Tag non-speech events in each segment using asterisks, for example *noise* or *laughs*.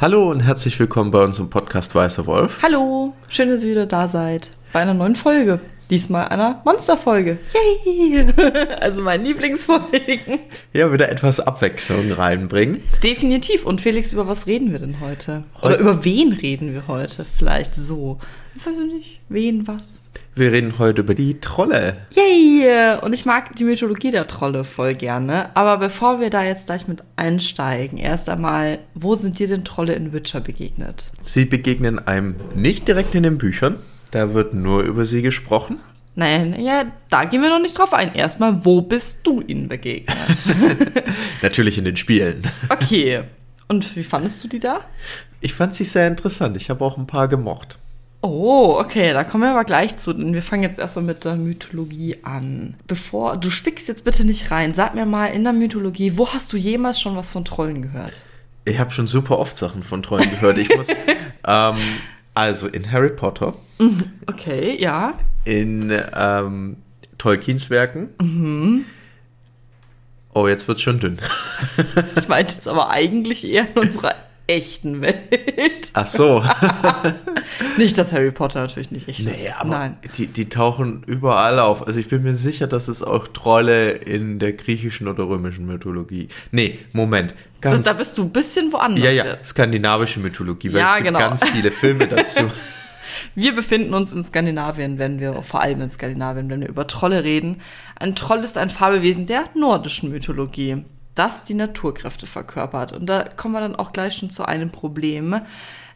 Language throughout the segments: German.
Hallo und herzlich willkommen bei unserem Podcast Weißer Wolf. Hallo, schön, dass ihr wieder da seid bei einer neuen Folge. Diesmal einer Monsterfolge. Yay! *laughs* Also meine Lieblingsfolgen. Ja, wieder etwas Abwechslung reinbringen. Definitiv. Und Felix, über was reden wir denn heute? Oder über wen reden wir heute? Vielleicht so. Ich weiß nicht. Wen, was? Wir reden heute über die Trolle. Yay! Und ich mag die Mythologie der Trolle voll gerne. Aber bevor wir da jetzt gleich mit einsteigen, erst einmal, wo sind dir denn Trolle in Witcher begegnet? Sie begegnen einem nicht direkt in den Büchern. Da wird nur über sie gesprochen. Nein, ja, da gehen wir noch nicht drauf ein. Erstmal, wo bist du ihnen begegnet? *laughs* Natürlich in den Spielen. Okay. Und wie fandest du die da? Ich fand sie sehr interessant. Ich habe auch ein paar gemocht. Oh, okay, da kommen wir aber gleich zu. Denn wir fangen jetzt erstmal mit der Mythologie an. Bevor, du spickst jetzt bitte nicht rein. Sag mir mal in der Mythologie, wo hast du jemals schon was von Trollen gehört? Ich habe schon super oft Sachen von Trollen gehört. Ich muss, *laughs* ähm, also in Harry Potter. Okay, ja. In ähm, Tolkiens Werken. Mhm. Oh, jetzt wird's schon dünn. Ich meinte jetzt aber eigentlich eher in unserer echten Welt. Ach so. *laughs* nicht, dass Harry Potter natürlich nicht echt nee, ist. aber Nein. Die, die tauchen überall auf. Also ich bin mir sicher, dass es auch Trolle in der griechischen oder römischen Mythologie. Nee, Moment. Ganz, da bist du ein bisschen woanders ja, ja, jetzt. skandinavische Mythologie, weil Ja, es gibt genau. ganz viele Filme dazu. *laughs* Wir befinden uns in Skandinavien, wenn wir, vor allem in Skandinavien, wenn wir über Trolle reden. Ein Troll ist ein Fabelwesen der nordischen Mythologie, das die Naturkräfte verkörpert. Und da kommen wir dann auch gleich schon zu einem Problem.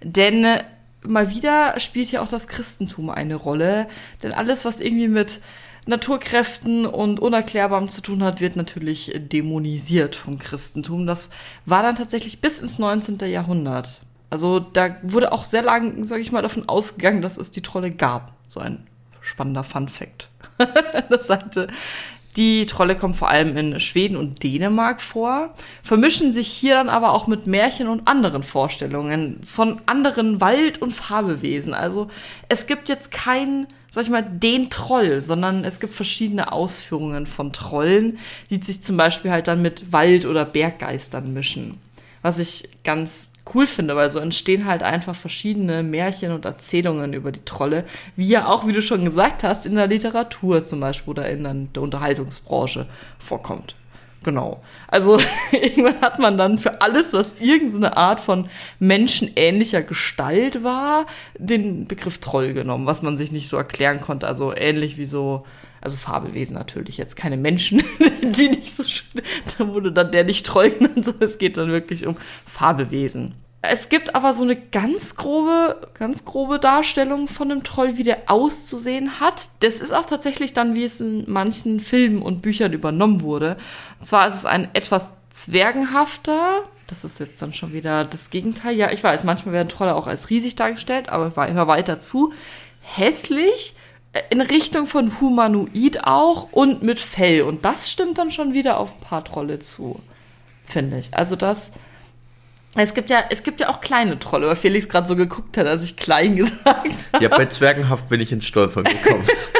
Denn äh, mal wieder spielt hier auch das Christentum eine Rolle. Denn alles, was irgendwie mit Naturkräften und Unerklärbarem zu tun hat, wird natürlich dämonisiert vom Christentum. Das war dann tatsächlich bis ins 19. Jahrhundert. Also da wurde auch sehr lang, sage ich mal, davon ausgegangen, dass es die Trolle gab. So ein spannender Fun Fact. *laughs* das sagte, die Trolle kommen vor allem in Schweden und Dänemark vor, vermischen sich hier dann aber auch mit Märchen und anderen Vorstellungen von anderen Wald- und Fabelwesen. Also es gibt jetzt keinen, sag ich mal, den Troll, sondern es gibt verschiedene Ausführungen von Trollen, die sich zum Beispiel halt dann mit Wald- oder Berggeistern mischen. Was ich ganz cool finde, weil so entstehen halt einfach verschiedene Märchen und Erzählungen über die Trolle, wie ja auch, wie du schon gesagt hast, in der Literatur zum Beispiel oder in der Unterhaltungsbranche vorkommt. Genau. Also *laughs* irgendwann hat man dann für alles, was irgendeine Art von menschenähnlicher Gestalt war, den Begriff Troll genommen, was man sich nicht so erklären konnte. Also ähnlich wie so, also Fabelwesen natürlich, jetzt keine Menschen, *laughs* die nicht so, da wurde dann der nicht Troll genannt, sondern es geht dann wirklich um Fabelwesen. Es gibt aber so eine ganz grobe, ganz grobe Darstellung von einem Troll, wie der auszusehen hat. Das ist auch tatsächlich dann, wie es in manchen Filmen und Büchern übernommen wurde. Und zwar ist es ein etwas zwergenhafter, das ist jetzt dann schon wieder das Gegenteil. Ja, ich weiß, manchmal werden Trolle auch als riesig dargestellt, aber hör weiter zu. Hässlich, in Richtung von Humanoid auch und mit Fell. Und das stimmt dann schon wieder auf ein paar Trolle zu, finde ich. Also das. Es gibt ja, es gibt ja auch kleine Trolle, weil Felix gerade so geguckt hat, als ich klein *laughs* gesagt habe. ja, bei Zwergenhaft bin ich ins Stolpern gekommen. *laughs*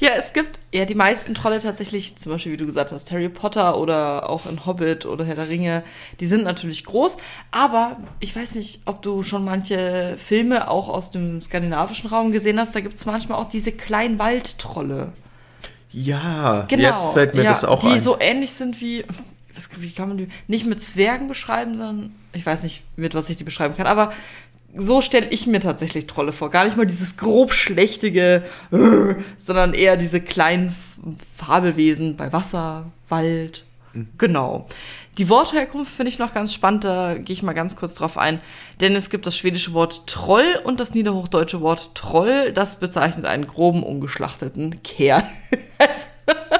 Ja, es gibt ja die meisten Trolle tatsächlich, zum Beispiel, wie du gesagt hast, Harry Potter oder auch in Hobbit oder Herr der Ringe, die sind natürlich groß, aber ich weiß nicht, ob du schon manche Filme auch aus dem skandinavischen Raum gesehen hast, da gibt es manchmal auch diese kleinen Waldtrolle. ja, Genau. jetzt fällt mir ja, das auch die ein. so ähnlich sind wie, was, wie kann man die, nicht mit Zwergen beschreiben, sondern, ich weiß nicht, mit was ich die beschreiben kann, aber so stelle ich mir tatsächlich Trolle vor. Gar nicht mal dieses grob schlechtige, äh, sondern eher diese kleinen Fabelwesen bei Wasser, Wald. Genau. Die Wortherkunft finde ich noch ganz spannend, da gehe ich mal ganz kurz drauf ein. Denn es gibt das schwedische Wort Troll und das niederhochdeutsche Wort Troll, das bezeichnet einen groben, ungeschlachteten Kerl. *laughs*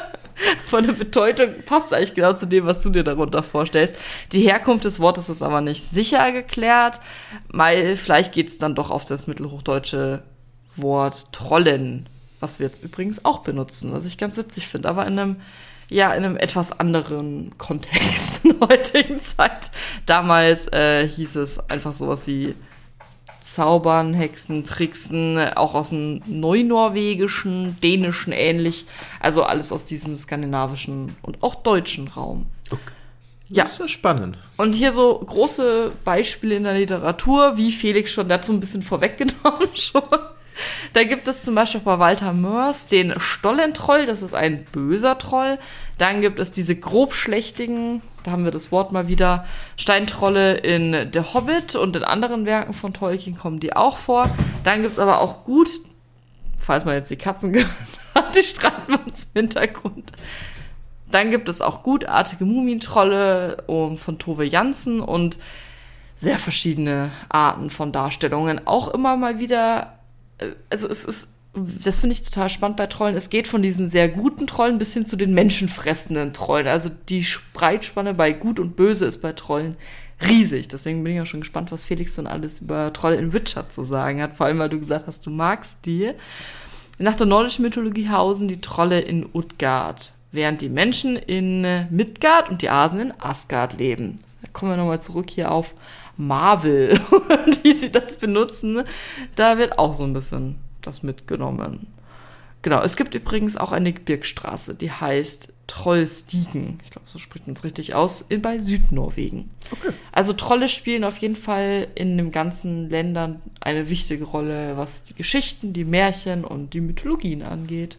Von der Bedeutung passt eigentlich genau zu dem, was du dir darunter vorstellst. Die Herkunft des Wortes ist aber nicht sicher geklärt, weil vielleicht geht es dann doch auf das mittelhochdeutsche Wort Trollen, was wir jetzt übrigens auch benutzen, was ich ganz witzig finde, aber in einem ja, in einem etwas anderen Kontext *laughs* in der heutigen Zeit. Damals äh, hieß es einfach sowas wie Zaubern, Hexen, Tricksen, auch aus dem Neunorwegischen, Dänischen ähnlich. Also alles aus diesem skandinavischen und auch deutschen Raum. Ja. Das ist ja spannend. Und hier so große Beispiele in der Literatur, wie Felix schon dazu ein bisschen vorweggenommen *laughs* schon. Da gibt es zum Beispiel bei Walter Mörs den Stollentroll, das ist ein böser Troll. Dann gibt es diese grobschlächtigen, da haben wir das Wort mal wieder, Steintrolle in The Hobbit und in anderen Werken von Tolkien kommen die auch vor. Dann gibt es aber auch gut, falls man jetzt die Katzen *laughs* gehört hat, die streiten uns im Hintergrund. Dann gibt es auch gutartige Mumintrolle um, von Tove Jansen und sehr verschiedene Arten von Darstellungen. Auch immer mal wieder, äh, also es ist, das finde ich total spannend bei Trollen. Es geht von diesen sehr guten Trollen bis hin zu den menschenfressenden Trollen. Also die Breitspanne bei Gut und Böse ist bei Trollen riesig. Deswegen bin ich auch schon gespannt, was Felix dann alles über Trolle in Witcher zu sagen hat. Vor allem, weil du gesagt hast, du magst die. Nach der nordischen Mythologie hausen die Trolle in Utgard während die Menschen in Midgard und die Asen in Asgard leben. Da kommen wir nochmal zurück hier auf Marvel *laughs* wie sie das benutzen. Da wird auch so ein bisschen das mitgenommen. Genau, es gibt übrigens auch eine Gebirgsstraße, die heißt Trollstigen. Ich glaube, so spricht man es richtig aus, in, bei Südnorwegen. Okay. Also Trolle spielen auf jeden Fall in den ganzen Ländern eine wichtige Rolle, was die Geschichten, die Märchen und die Mythologien angeht.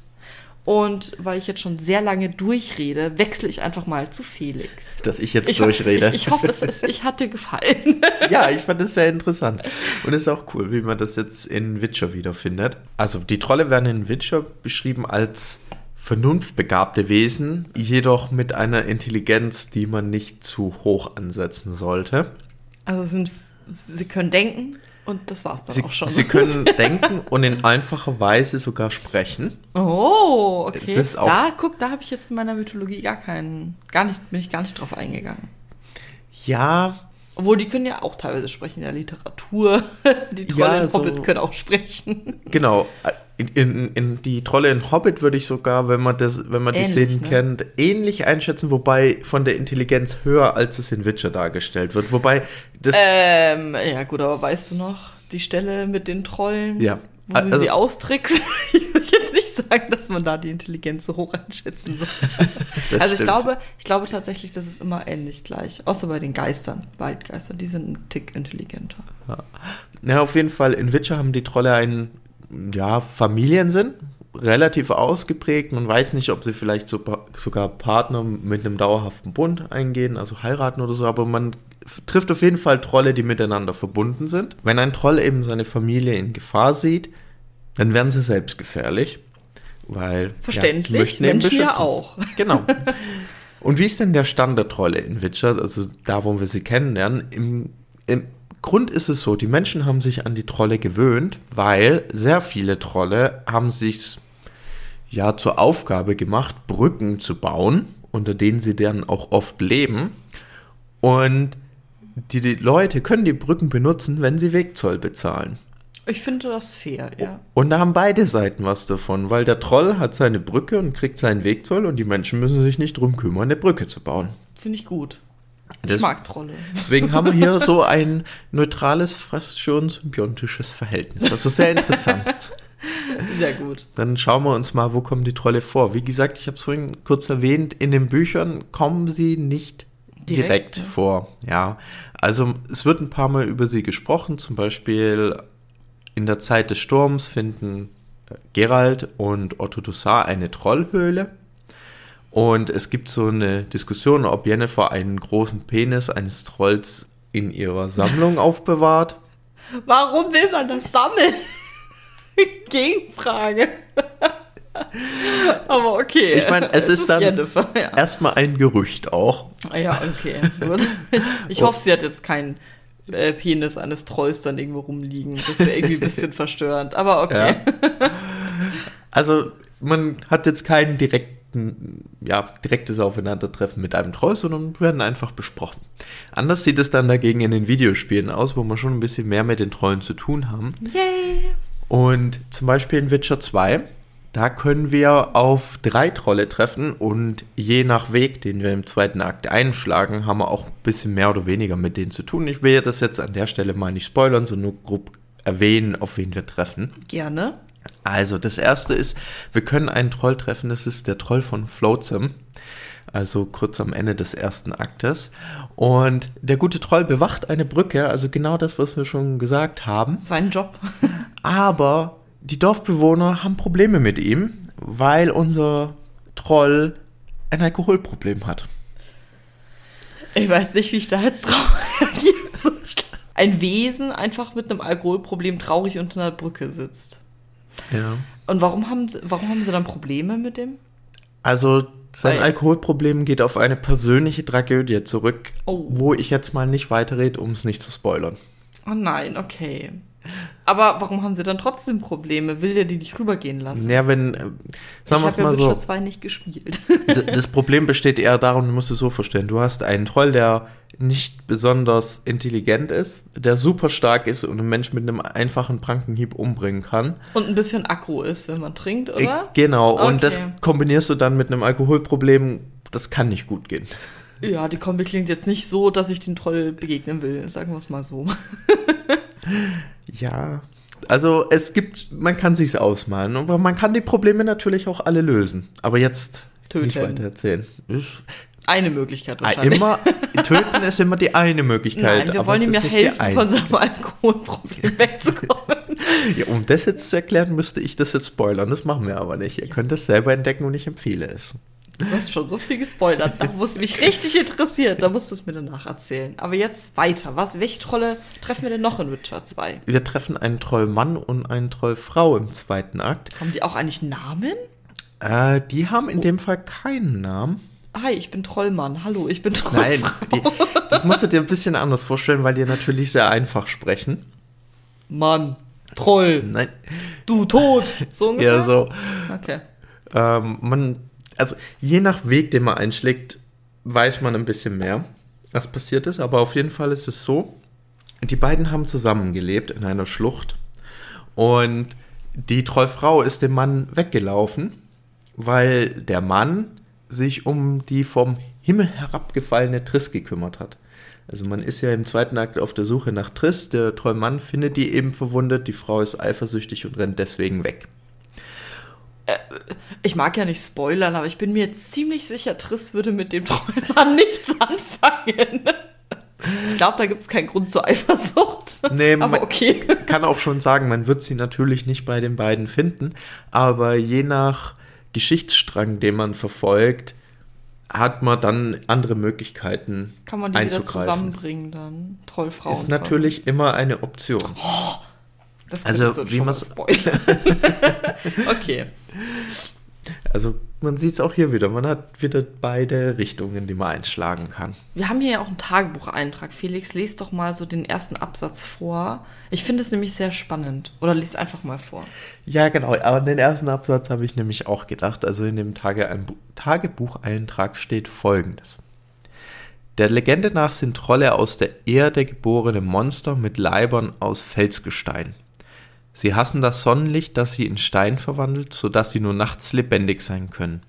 Und weil ich jetzt schon sehr lange durchrede, wechsle ich einfach mal zu Felix. Dass ich jetzt Ich, durchrede. ich, ich hoffe, es ist, ich hat dir gefallen. *laughs* ja, ich fand es sehr interessant. Und es ist auch cool, wie man das jetzt in Witcher wiederfindet. Also die Trolle werden in Witcher beschrieben als vernunftbegabte Wesen, jedoch mit einer Intelligenz, die man nicht zu hoch ansetzen sollte. Also sind, sie können denken und das war's dann Sie, auch schon. sie können *laughs* denken und in einfacher Weise sogar sprechen. oh, okay. Da, guck, da habe ich jetzt in meiner Mythologie gar keinen, gar nicht, bin ich gar nicht drauf eingegangen. Ja, Obwohl, die können ja auch teilweise sprechen in der Literatur. *laughs* Die Trolle Ja, in so- Hobbit können auch sprechen. Genau. In, in, in die Trolle in Hobbit würde ich sogar, wenn man das, wenn man die Ähnlich, Szenen ne? kennt, ähnlich einschätzen, wobei von der Intelligenz höher, als es in Witcher dargestellt wird. Wobei das. Ähm, ja gut, aber weißt du noch, die Stelle mit den Trollen, Ja. wo sie Also- sie austricksen? *laughs* ich will jetzt nicht sagen, dass man da die Intelligenz so hoch einschätzen soll. *laughs* das also ich stimmt. glaube, ich glaube tatsächlich, das ist immer ähnlich gleich. Außer bei den Geistern, Waldgeistern, die sind ein Tick intelligenter. Ja, auf jeden Fall. In Witcher haben die Trolle einen ja, Familiensinn, relativ ausgeprägt. Man weiß nicht, ob sie vielleicht so, sogar Partner mit einem dauerhaften Bund eingehen, also heiraten oder so, aber man trifft auf jeden Fall Trolle, die miteinander verbunden sind. Wenn ein Troll eben seine Familie in Gefahr sieht, dann werden sie selbst gefährlich. Weil Verständlich, ja, Menschen ja auch. *laughs* Genau. Und wie ist denn der Stand der Trolle in Witcher, also da, wo wir sie kennenlernen? Im, Im Grund ist es so, die Menschen haben sich an die Trolle gewöhnt, weil sehr viele Trolle haben sich ja zur Aufgabe gemacht, Brücken zu bauen, unter denen sie dann auch oft leben. Und die, die Leute können die Brücken benutzen, wenn sie Wegzoll bezahlen. Ich finde das fair, ja. Und da haben beide Seiten was davon, weil der Troll hat seine Brücke und kriegt seinen Wegzoll und die Menschen müssen sich nicht drum kümmern, eine Brücke zu bauen. Finde ich gut. Ich Das- mag Trolle. Deswegen haben wir hier so *laughs* ein neutrales, fast schon symbiontisches Verhältnis. Das ist sehr interessant. *laughs* Sehr gut. Dann schauen wir uns mal, wo kommen die Trolle vor. Wie gesagt, ich habe es vorhin kurz erwähnt, in den Büchern kommen sie nicht direkt, Direkt, ja. vor. Ja, also es wird ein paar Mal über sie gesprochen. Zum Beispiel in der Zeit des Sturms finden Geralt und Otto Dussar eine Trollhöhle. Und es gibt so eine Diskussion, ob Jennifer einen großen Penis eines Trolls in ihrer Sammlung *laughs* aufbewahrt. Warum will man das sammeln? *laughs* Gegenfrage. *laughs* Aber okay. Ich meine, es ist dann- Jennifer, ja. Erstmal ein Gerücht auch. ja, okay. Ich hoffe, sie hat jetzt keinen äh, Penis eines Trolls dann irgendwo rumliegen. Das wäre irgendwie ein bisschen *laughs* verstörend. Aber okay. *laughs* Also man hat jetzt keinen direkten, ja, direktes Aufeinandertreffen mit einem Troll, sondern werden einfach besprochen. Anders sieht es dann dagegen in den Videospielen aus, wo wir schon ein bisschen mehr mit den Trollen zu tun haben. Yay. Und zum Beispiel in Witcher 2, da können wir auf drei Trolle treffen und je nach Weg, den wir im zweiten Akt einschlagen, haben wir auch ein bisschen mehr oder weniger mit denen zu tun. Ich will das jetzt an der Stelle mal nicht spoilern, sondern nur grob erwähnen, auf wen wir treffen. Gerne. Also, das erste ist, wir können einen Troll treffen, das ist der Troll von Flotsam. also kurz am Ende des ersten Aktes. Und der gute Troll bewacht eine Brücke, also genau das, was wir schon gesagt haben. Sein Job. Aber die Dorfbewohner haben Probleme mit ihm, weil unser Troll ein Alkoholproblem hat. Ich weiß nicht, wie ich da jetzt drauf reagiere. Ein Wesen einfach mit einem Alkoholproblem traurig unter einer Brücke sitzt. Ja. Und warum haben, sie- warum haben sie dann Probleme mit dem? Also sein Weil- Alkoholproblem geht auf eine persönliche Tragödie zurück, Oh. wo ich jetzt mal nicht weiterrede, um es nicht zu spoilern. Oh nein, okay. Aber warum haben sie dann trotzdem Probleme? Will der die nicht rübergehen lassen? Ja, wenn, äh, sagen wir ich es habe ja mal Witcher so, 2 nicht gespielt. das Problem besteht eher darum, du musst es so vorstellen, du hast einen Troll, der nicht besonders intelligent ist, der super stark ist und einen Mensch mit einem einfachen Prankenhieb umbringen kann. Und ein bisschen aggro ist, wenn man trinkt, Äh, oder? Genau, Okay. und das kombinierst du dann mit einem Alkoholproblem, das kann nicht gut gehen. Ja, die Kombi klingt jetzt nicht so, dass ich den Troll begegnen will, sagen wir es mal so. *laughs* Ja, also es gibt, man kann sich's ausmalen, aber man kann die Probleme natürlich auch alle lösen. Aber jetzt nicht Töten. weiter erzählen. Ist- Eine Möglichkeit Ah, wahrscheinlich. Immer, *laughs* töten ist immer die eine Möglichkeit. Nein, wir aber wollen ihm ja nicht helfen, von seinem Alkoholproblem *laughs* wegzukommen. Ja, um das jetzt zu erklären, müsste ich das jetzt spoilern. Das machen wir aber nicht. Ihr könnt es selber entdecken und ich empfehle es. Du hast schon so viel gespoilert, da es mich richtig interessiert. Da musst du es mir danach erzählen. Aber jetzt weiter. Was, welche Trolle treffen wir denn noch in Witcher 2? Wir treffen einen Trollmann und einen Trollfrau im zweiten Akt. Haben die auch eigentlich Namen? Äh, die haben in dem Fall keinen Namen. Hi, ich bin Trollmann. Hallo, ich bin Trollfrau. Nein, die, das musst du dir ein bisschen anders vorstellen, weil die natürlich sehr einfach sprechen. Mann, Troll, Nein, du tot. So ungefähr? eher so. Okay. Ähm, man, also je nach Weg, den man einschlägt, weiß man ein bisschen mehr, was passiert ist. Aber auf jeden Fall ist es so, die beiden haben zusammengelebt in einer Schlucht. Und die Trollfrau ist dem Mann weggelaufen, weil der Mann sich um die vom Himmel herabgefallene Triss gekümmert hat. Also man ist ja im zweiten Akt auf der Suche nach Triss. Der Trollmann findet die eben verwundet. Die Frau ist eifersüchtig und rennt deswegen weg. Ich mag ja nicht spoilern, aber ich bin mir ziemlich sicher, Triss würde mit dem Trollmann *laughs* nichts anfangen. Ich glaube, da gibt es keinen Grund zur Eifersucht. Nee, aber man- okay. *laughs* kann auch schon sagen, man wird sie natürlich nicht bei den beiden finden, aber je nach Geschichtsstrang, den man verfolgt, hat man dann andere Möglichkeiten Kann man die wieder zusammenbringen dann? Trollfrauen. Ist natürlich immer eine Option. Das also, du wie spoilern. *laughs* okay. Also man sieht es auch hier wieder. Man hat wieder beide Richtungen, die man einschlagen kann. Wir haben hier ja auch einen Tagebucheintrag. Felix, lest doch mal so den ersten Absatz vor. Ich finde es nämlich sehr spannend. Oder liest einfach mal vor. Ja, genau. Aber den ersten Absatz habe ich nämlich auch gedacht. Also in dem Tage Tagebucheintrag steht folgendes. Der Legende nach sind Trolle aus der Erde geborene Monster mit Leibern aus Felsgestein. Sie hassen das Sonnenlicht, das sie in Stein verwandelt, sodass sie nur nachts lebendig sein können.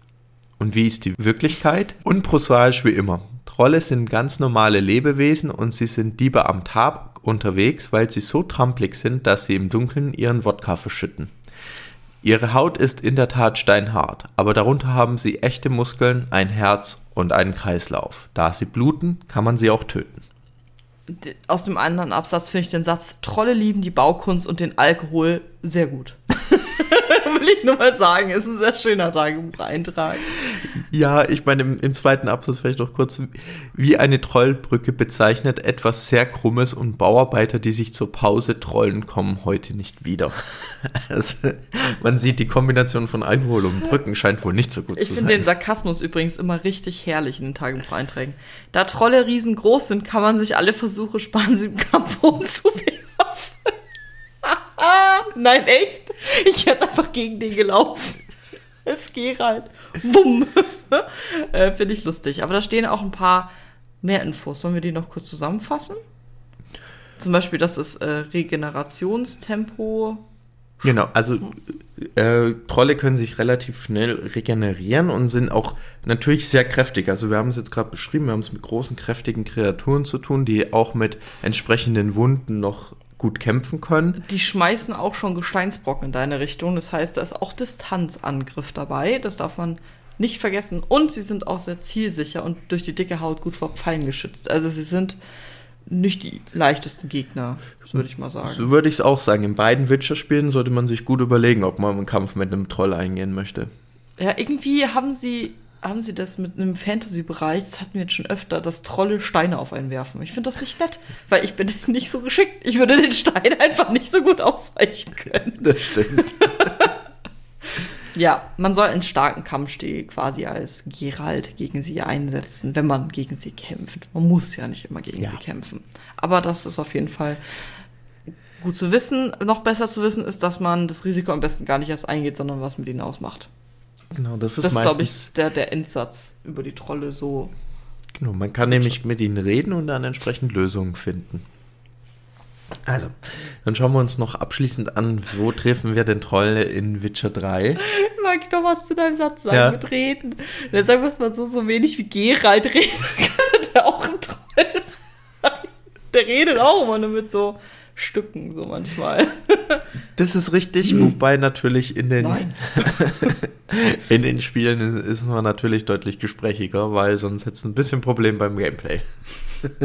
Und wie ist die Wirklichkeit? Unprosaisch wie immer. Trolle sind ganz normale Lebewesen und sie sind Diebe am Tag unterwegs, weil sie so trampelig sind, dass sie im Dunkeln ihren Wodka verschütten. Ihre Haut ist in der Tat steinhart, aber darunter haben sie echte Muskeln, ein Herz und einen Kreislauf. Da sie bluten, kann man sie auch töten. Aus dem anderen Absatz finde ich den Satz, Trolle lieben die Baukunst und den Alkohol sehr gut. *laughs* Will ich nur mal sagen, ist ein sehr schöner Tagebucheintrag. Ja, ich meine, im, im zweiten Absatz vielleicht noch kurz, wie eine Trollbrücke bezeichnet etwas sehr Krummes und Bauarbeiter, die sich zur Pause trollen, kommen heute nicht wieder. *laughs* Also, man sieht, die Kombination von Alkohol und Brücken scheint wohl nicht so gut Ich zu finde den sein. Sarkasmus übrigens immer richtig herrlich in den Tagebucheinträgen. Da Trolle riesengroß sind, kann man sich alle Versuche sparen, sie im Kampf *laughs* umzuwerfen. *laughs* Nein, echt? Ich jetzt einfach gegen den gelaufen. Es geht halt. Wumm. *laughs* äh, finde ich lustig. Aber da stehen auch ein paar mehr Infos. Wollen wir die noch kurz zusammenfassen? Zum Beispiel, dass das äh, Regenerationstempo Genau, also äh, Trolle können sich relativ schnell regenerieren und sind auch natürlich sehr kräftig. Also wir haben es jetzt gerade beschrieben, wir haben es mit großen, kräftigen Kreaturen zu tun, die auch mit entsprechenden Wunden noch gut kämpfen können. Die schmeißen auch schon Gesteinsbrocken in deine Richtung. Das heißt, da ist auch Distanzangriff dabei. Das darf man Nicht vergessen. Und sie sind auch sehr zielsicher und durch die dicke Haut gut vor Pfeilen geschützt. Also sie sind nicht die leichtesten Gegner, würde ich mal sagen. So würde ich es auch sagen. In beiden Witcher-Spielen sollte man sich gut überlegen, ob man einen Kampf mit einem Troll eingehen möchte. Ja, irgendwie haben sie, haben sie das mit einem Fantasy-Bereich, das hatten wir jetzt schon öfter, dass Trolle Steine auf einen werfen. Ich finde das nicht nett, weil ich bin nicht so geschickt. Ich würde den Stein einfach nicht so gut ausweichen können. Das stimmt. *laughs* Ja, man soll einen starken Kampfstil quasi als Geralt gegen sie einsetzen, wenn man gegen sie kämpft. Man muss ja nicht immer gegen Ja. sie kämpfen. Aber das ist auf jeden Fall gut zu wissen. Noch besser zu wissen ist, dass man das Risiko am besten gar nicht erst eingeht, sondern was mit ihnen ausmacht. Genau, das ist Das ist, glaube ich, der, der Endsatz über die Trolle so. Genau, man kann nämlich mit ihnen reden und dann entsprechend Lösungen finden. Also, dann schauen wir uns noch abschließend an, wo treffen wir den Troll in Witcher 3? *laughs* Mag ich noch was zu deinem Satz sagen Ja. mit Reden? Dann sagen wir es mal so, so wenig wie Geralt reden *laughs* kann, der auch ein Troll ist. Der redet auch immer nur mit so Stücken, so manchmal. *laughs* Das ist richtig, wobei natürlich in den, *laughs* in den Spielen ist man natürlich deutlich gesprächiger, weil sonst hätte es ein bisschen Problem beim Gameplay. *laughs*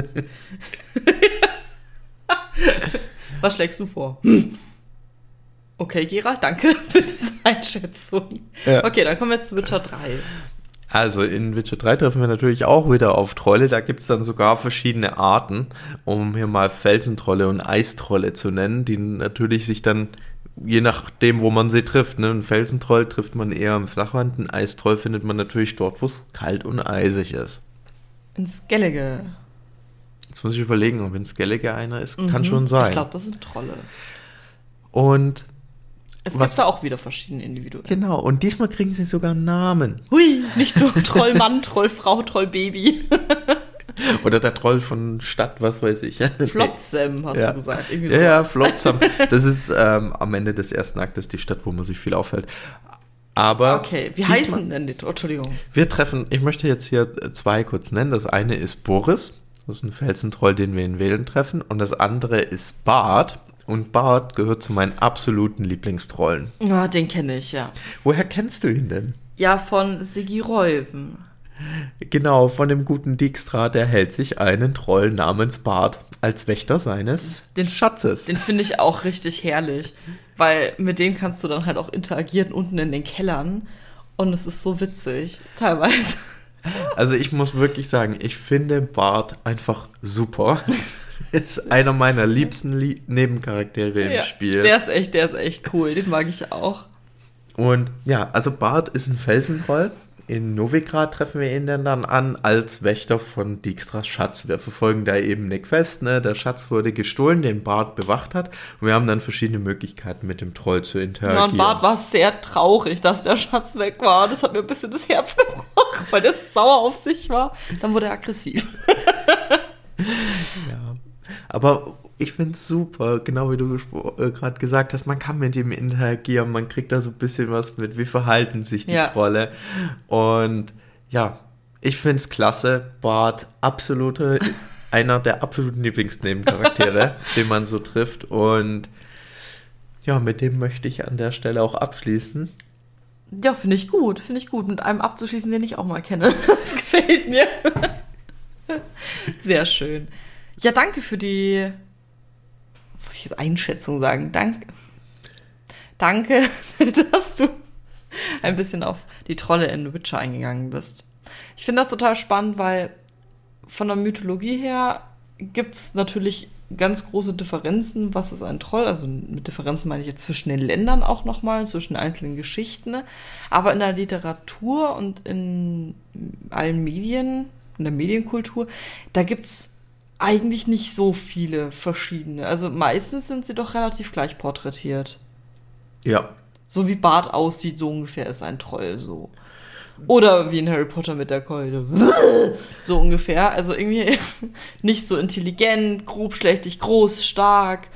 Was schlägst du vor? Okay, Gerald, danke *laughs* für diese Einschätzung. Ja. Okay, dann kommen wir jetzt zu Witcher 3. Also in Witcher 3 treffen wir natürlich auch wieder auf Trolle. Da gibt es dann sogar verschiedene Arten, um hier mal Felsentrolle und Eistrolle zu nennen, die natürlich sich dann, je nachdem, wo man sie trifft, ne? Ein Felsentroll trifft man eher am Flachwand, ein Eistroll findet man natürlich dort, wo es kalt und eisig ist. Ins Gellige. Jetzt muss ich überlegen, ob ein Skellige einer ist. Kann schon sein. Mhm. Ich glaube, das sind Trolle. und Es gibt da auch wieder verschiedene Individuen. genau, und diesmal kriegen sie sogar einen Namen. Hui, nicht nur Trollmann, Trollfrau, Trollbaby. *laughs* Oder der Troll von Stadt, was weiß ich. *laughs* Flotsam, hast Ja. du gesagt. Irgendwie Ja, ja, sowas. Flotsam. *laughs* Das ist ähm, am Ende des ersten Aktes die Stadt, wo man sich viel aufhält. Aber Okay, wie diesmal- heißen denn die? Oh, Entschuldigung. Wir treffen, ich möchte jetzt hier zwei kurz nennen. Das eine ist Boris, das ist ein Felsentroll, den wir in Wählen treffen. Und das andere ist Bart. Und Bart gehört zu meinen absoluten Lieblingstrollen. Ah, den kenne ich, ja. Woher kennst du ihn denn? Ja, von Siggi Reuven. Genau, von dem guten Dijkstra, der hält sich einen Troll namens Bart als Wächter seines Den- Schatzes. Den finde ich auch richtig herrlich, weil mit dem kannst du dann halt auch interagieren unten in den Kellern. Und es ist so witzig, teilweise. Also ich muss wirklich sagen, ich finde Bart einfach super. *laughs* ist einer meiner liebsten Lie Nebencharaktere im Ja, Spiel. Der ist echt, der ist echt cool. Den mag ich auch. Und ja, also Bart ist ein Felsentroll. In Novigrad treffen wir ihn dann, dann an als Wächter von Dijkstras Schatz. Wir verfolgen da eben eine Quest, ne? Der Schatz wurde gestohlen, den Bart bewacht hat. Und wir haben dann verschiedene Möglichkeiten, mit dem Troll zu Ja, interagieren. und Bart war sehr traurig, dass der Schatz weg war. Das hat mir ein bisschen das Herz gebrochen, weil der so sauer auf sich war. Dann wurde er aggressiv. *laughs* Ja. Aber ich finde es super, genau wie du äh, gerade gesagt hast, man kann mit ihm interagieren, man kriegt da so ein bisschen was mit, wie verhalten sich die Ja. Trolle. Und ja, ich finde es klasse. Bart, absolute, einer der absoluten Lieblingsnebencharaktere, *laughs* den man so trifft. Und ja, mit dem möchte ich an der Stelle auch abschließen. Ja, finde ich gut, finde ich gut. Mit einem abzuschließen, den ich auch mal kenne. *laughs* Das gefällt mir. *laughs* Sehr schön. Ja, danke für die jetzt Einschätzung sagen. Danke. Danke, *laughs* dass du ein bisschen auf die Trolle in Witcher eingegangen bist. Ich finde das total spannend, weil von der Mythologie her gibt es natürlich ganz große Differenzen, was ist ein Troll? Also mit Differenzen meine ich jetzt zwischen den Ländern auch nochmal, zwischen einzelnen Geschichten. Aber in der Literatur und in allen Medien, in der Medienkultur, da gibt es eigentlich nicht so viele verschiedene. Also meistens sind sie doch relativ gleich porträtiert. Ja, So wie Bart aussieht, so ungefähr ist ein Troll so. Oder wie in Harry Potter mit der Keule. *laughs* So ungefähr. Also irgendwie *laughs* nicht so intelligent, grobschlächtig, groß, stark.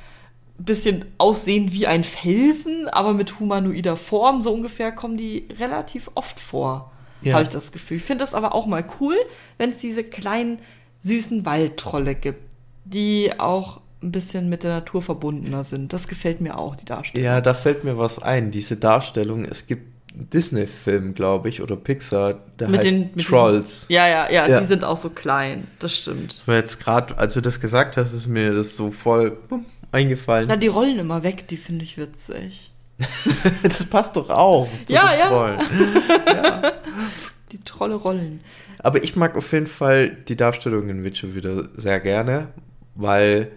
Bisschen aussehen wie ein Felsen, aber mit humanoider Form. So ungefähr kommen die relativ oft vor. Ja. Habe ich das Gefühl. Ich finde das aber auch mal cool, wenn es diese kleinen, süßen Waldtrolle gibt, die auch ein bisschen mit der Natur verbundener sind. Das gefällt mir auch, die Darstellung. Ja, da fällt mir was ein. Diese Darstellung, es gibt Disney-Film, glaube ich, oder Pixar, der Mit heißt den Trolls. Diesen, ja, ja, ja, Ja. die sind auch so klein. Das stimmt. Weil jetzt gerade, als du das gesagt hast, ist mir das so voll bumm, eingefallen. Na, die rollen immer weg, die finde ich witzig. *laughs* das passt doch auch. zu Ja, den ja. Trollen. *laughs* Die Trolle rollen. Aber ich mag auf jeden Fall die Darstellung in Witcher wieder sehr gerne, weil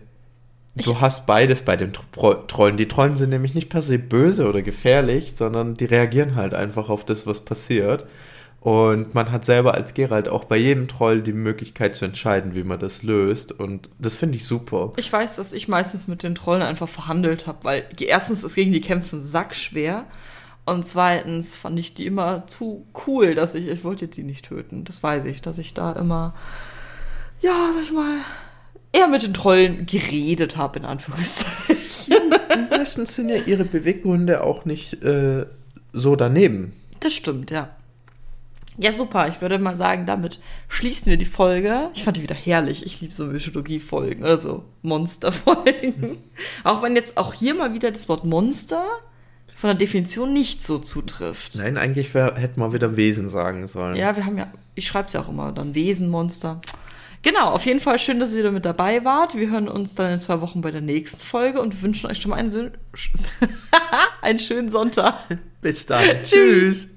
du hast beides bei den Tro Trollen. Die Trollen sind nämlich nicht per se böse oder gefährlich, sondern die reagieren halt einfach auf das, was passiert. Und man hat selber als Geralt auch bei jedem Troll die Möglichkeit zu entscheiden, wie man das löst. Und das finde ich super. Ich weiß, dass ich meistens mit den Trollen einfach verhandelt habe, weil erstens ist gegen die Kämpfen sackschwer und zweitens fand ich die immer zu cool, dass ich, ich wollte die nicht töten. Das weiß ich, dass ich da immer, ja, sag ich mal, eher mit den Trollen geredet habe, in Anführungszeichen. *laughs* Meistens sind ja ihre Beweggründe auch nicht äh, so daneben. Das stimmt, ja. Ja, super. Ich würde mal sagen, damit schließen wir die Folge. Ich fand die wieder herrlich. Ich liebe so Mythologie-Folgen, also Monster-Folgen. *laughs* auch wenn jetzt auch hier mal wieder das Wort Monster von der Definition nicht so zutrifft. Nein, eigentlich wär, hätte man wieder Wesen sagen sollen. Ja, wir haben ja, ich schreibe es ja auch immer, dann Wesen, Monster. Genau, auf jeden Fall schön, dass ihr wieder mit dabei wart. Wir hören uns dann in zwei Wochen bei der nächsten Folge und wünschen euch schon mal einen, *laughs* einen schönen Sonntag. Bis dann. Tschüss.